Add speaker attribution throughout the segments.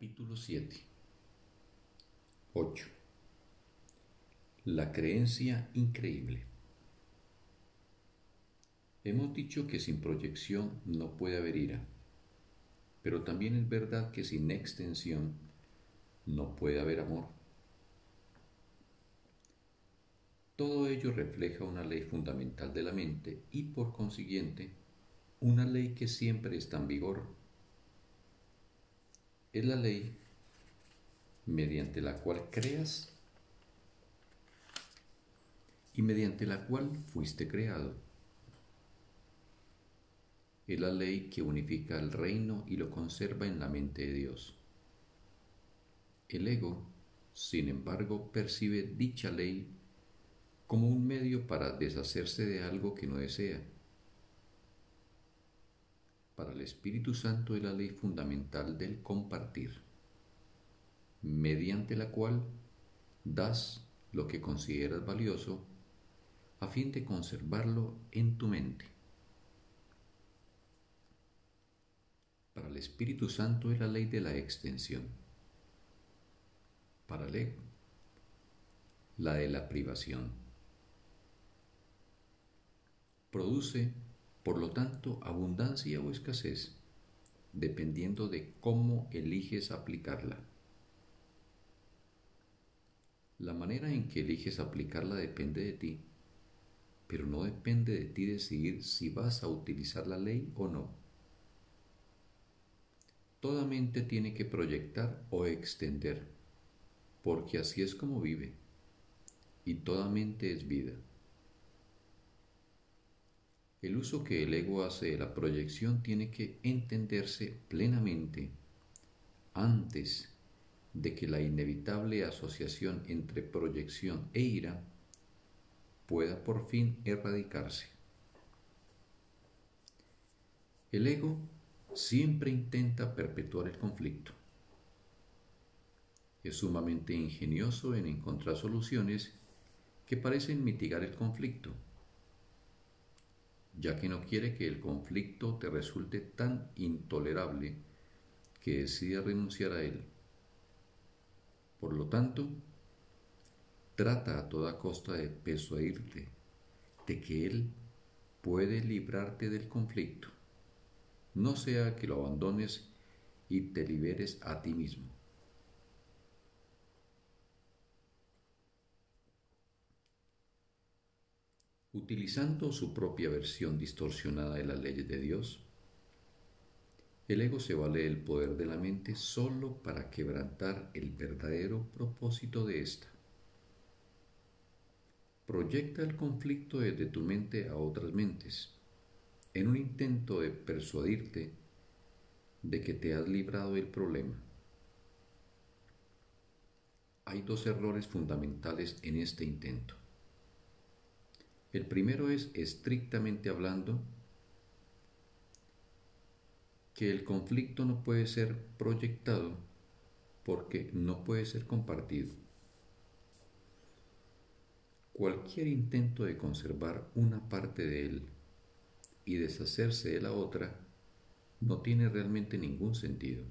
Speaker 1: Capítulo 7 8. La creencia increíble. Hemos dicho que sin proyección no puede haber ira, pero también es verdad que sin extensión no puede haber amor. Todo ello refleja una ley fundamental de la mente y por consiguiente una ley que siempre está en vigor es la ley mediante la cual creas y mediante la cual fuiste creado. Es la ley que unifica el reino y lo conserva en la mente de Dios. El ego, sin embargo, percibe dicha ley como un medio para deshacerse de algo que no desea para el Espíritu Santo es la ley fundamental del compartir, mediante la cual das lo que consideras valioso a fin de conservarlo en tu mente. Para el Espíritu Santo es la ley de la extensión. Para el la de la privación. Produce por lo tanto, abundancia o escasez, dependiendo de cómo eliges aplicarla. La manera en que eliges aplicarla depende de ti, pero no depende de ti decidir si vas a utilizar la ley o no. Toda mente tiene que proyectar o extender, porque así es como vive, y toda mente es vida. El uso que el ego hace de la proyección tiene que entenderse plenamente antes de que la inevitable asociación entre proyección e ira pueda por fin erradicarse. El ego siempre intenta perpetuar el conflicto. Es sumamente ingenioso en encontrar soluciones que parecen mitigar el conflicto ya que no quiere que el conflicto te resulte tan intolerable que decida renunciar a él. Por lo tanto, trata a toda costa de persuadirte de que él puede librarte del conflicto, no sea que lo abandones y te liberes a ti mismo. Utilizando su propia versión distorsionada de las leyes de Dios, el ego se vale del poder de la mente solo para quebrantar el verdadero propósito de ésta. Proyecta el conflicto desde tu mente a otras mentes, en un intento de persuadirte de que te has librado del problema. Hay dos errores fundamentales en este intento. El primero es, estrictamente hablando, que el conflicto no puede ser proyectado porque no puede ser compartido. Cualquier intento de conservar una parte de él y deshacerse de la otra no tiene realmente ningún sentido.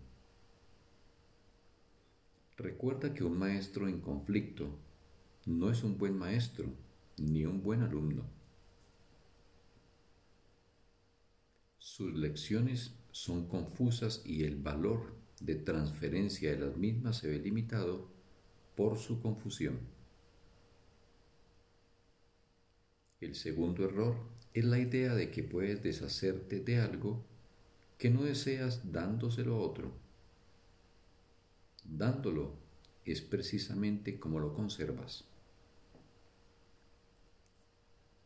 Speaker 1: Recuerda que un maestro en conflicto no es un buen maestro ni un buen alumno. Sus lecciones son confusas y el valor de transferencia de las mismas se ve limitado por su confusión. El segundo error es la idea de que puedes deshacerte de algo que no deseas dándoselo a otro. Dándolo es precisamente como lo conservas.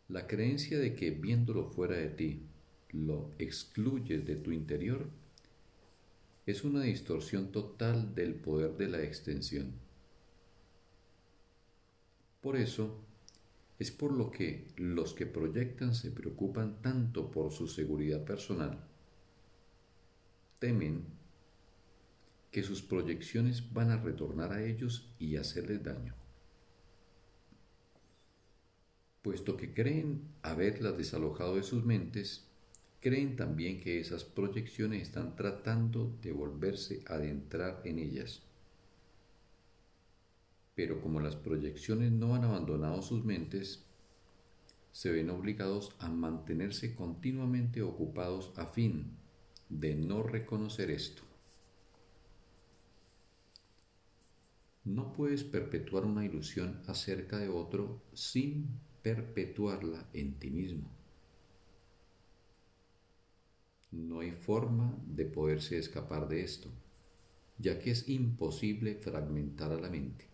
Speaker 1: La creencia de que viéndolo fuera de ti lo excluyes de tu interior es una distorsión total del poder de la extensión. Por eso, es por lo que los que proyectan se preocupan tanto por su seguridad personal. Temen que sus proyecciones van a retornar a ellos y hacerles daño puesto que creen haberlas desalojado de sus mentes, creen también que esas proyecciones están tratando de volverse a adentrar en ellas. Pero como las proyecciones no han abandonado sus mentes, se ven obligados a mantenerse continuamente ocupados a fin de no reconocer esto. No puedes perpetuar una ilusión acerca de otro sin perpetuarla en ti mismo. No hay forma de poderse escapar de esto, ya que es imposible fragmentar a la mente.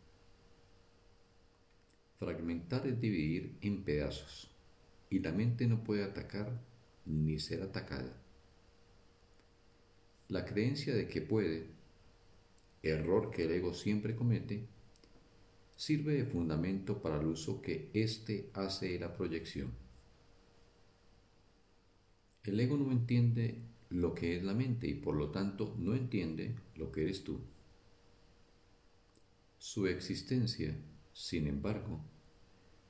Speaker 1: Fragmentar es dividir en pedazos, y la mente no puede atacar ni ser atacada. La creencia de que puede error que el ego siempre comete, sirve de fundamento para el uso que éste hace de la proyección. El ego no entiende lo que es la mente y por lo tanto no entiende lo que eres tú. Su existencia, sin embargo,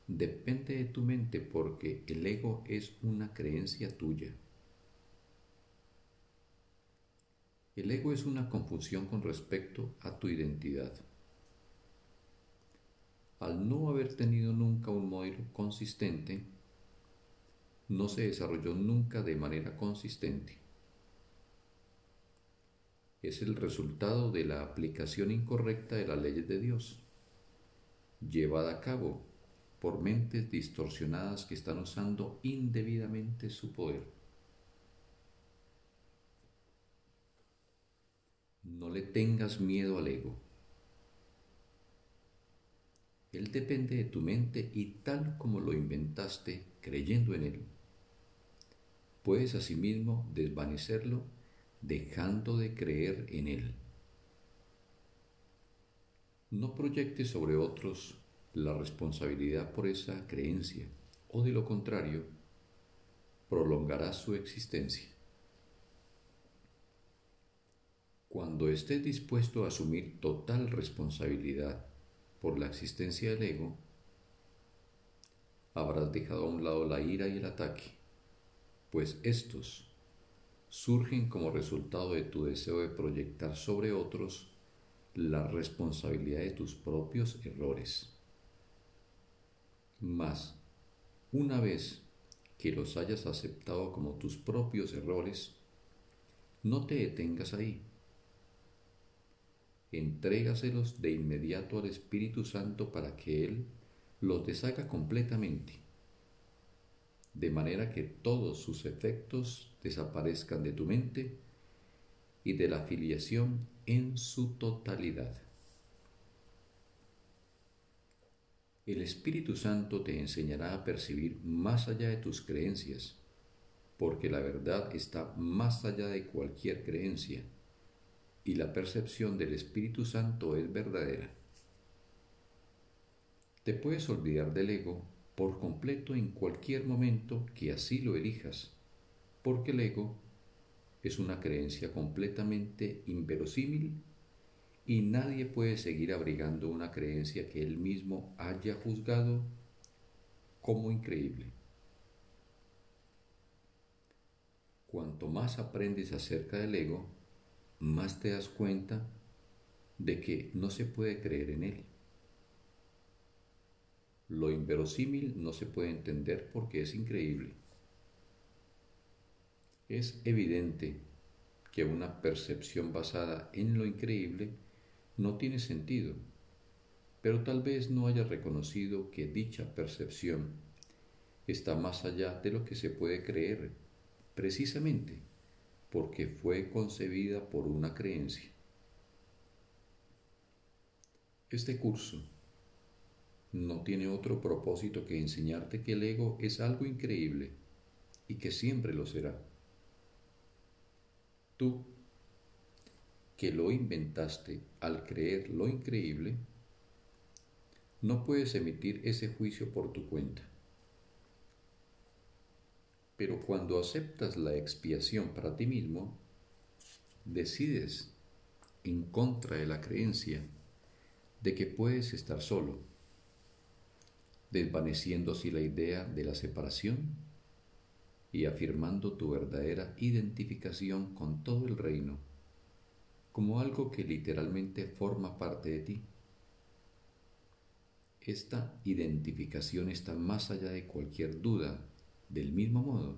Speaker 1: depende de tu mente porque el ego es una creencia tuya. El ego es una confusión con respecto a tu identidad. Al no haber tenido nunca un modelo consistente, no se desarrolló nunca de manera consistente. Es el resultado de la aplicación incorrecta de las leyes de Dios, llevada a cabo por mentes distorsionadas que están usando indebidamente su poder. No le tengas miedo al ego. Él depende de tu mente y tal como lo inventaste creyendo en él, puedes asimismo desvanecerlo dejando de creer en él. No proyectes sobre otros la responsabilidad por esa creencia o de lo contrario, prolongarás su existencia. Cuando estés dispuesto a asumir total responsabilidad por la existencia del ego, habrás dejado a un lado la ira y el ataque, pues estos surgen como resultado de tu deseo de proyectar sobre otros la responsabilidad de tus propios errores. Mas, una vez que los hayas aceptado como tus propios errores, no te detengas ahí entrégaselos de inmediato al Espíritu Santo para que Él los deshaga completamente, de manera que todos sus efectos desaparezcan de tu mente y de la filiación en su totalidad. El Espíritu Santo te enseñará a percibir más allá de tus creencias, porque la verdad está más allá de cualquier creencia y la percepción del Espíritu Santo es verdadera. Te puedes olvidar del ego por completo en cualquier momento que así lo elijas, porque el ego es una creencia completamente inverosímil y nadie puede seguir abrigando una creencia que él mismo haya juzgado como increíble. Cuanto más aprendes acerca del ego, más te das cuenta de que no se puede creer en él. Lo inverosímil no se puede entender porque es increíble. Es evidente que una percepción basada en lo increíble no tiene sentido, pero tal vez no haya reconocido que dicha percepción está más allá de lo que se puede creer, precisamente porque fue concebida por una creencia. Este curso no tiene otro propósito que enseñarte que el ego es algo increíble y que siempre lo será. Tú, que lo inventaste al creer lo increíble, no puedes emitir ese juicio por tu cuenta. Pero cuando aceptas la expiación para ti mismo, decides en contra de la creencia de que puedes estar solo, desvaneciendo así la idea de la separación y afirmando tu verdadera identificación con todo el reino como algo que literalmente forma parte de ti. Esta identificación está más allá de cualquier duda, del mismo modo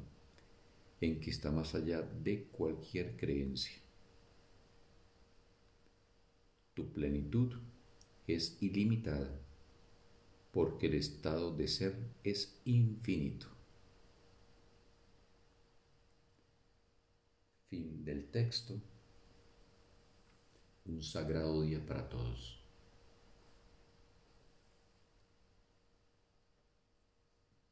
Speaker 1: en que está más allá de cualquier creencia. Tu plenitud es ilimitada porque el estado de ser es infinito. Fin del texto. Un sagrado día para todos.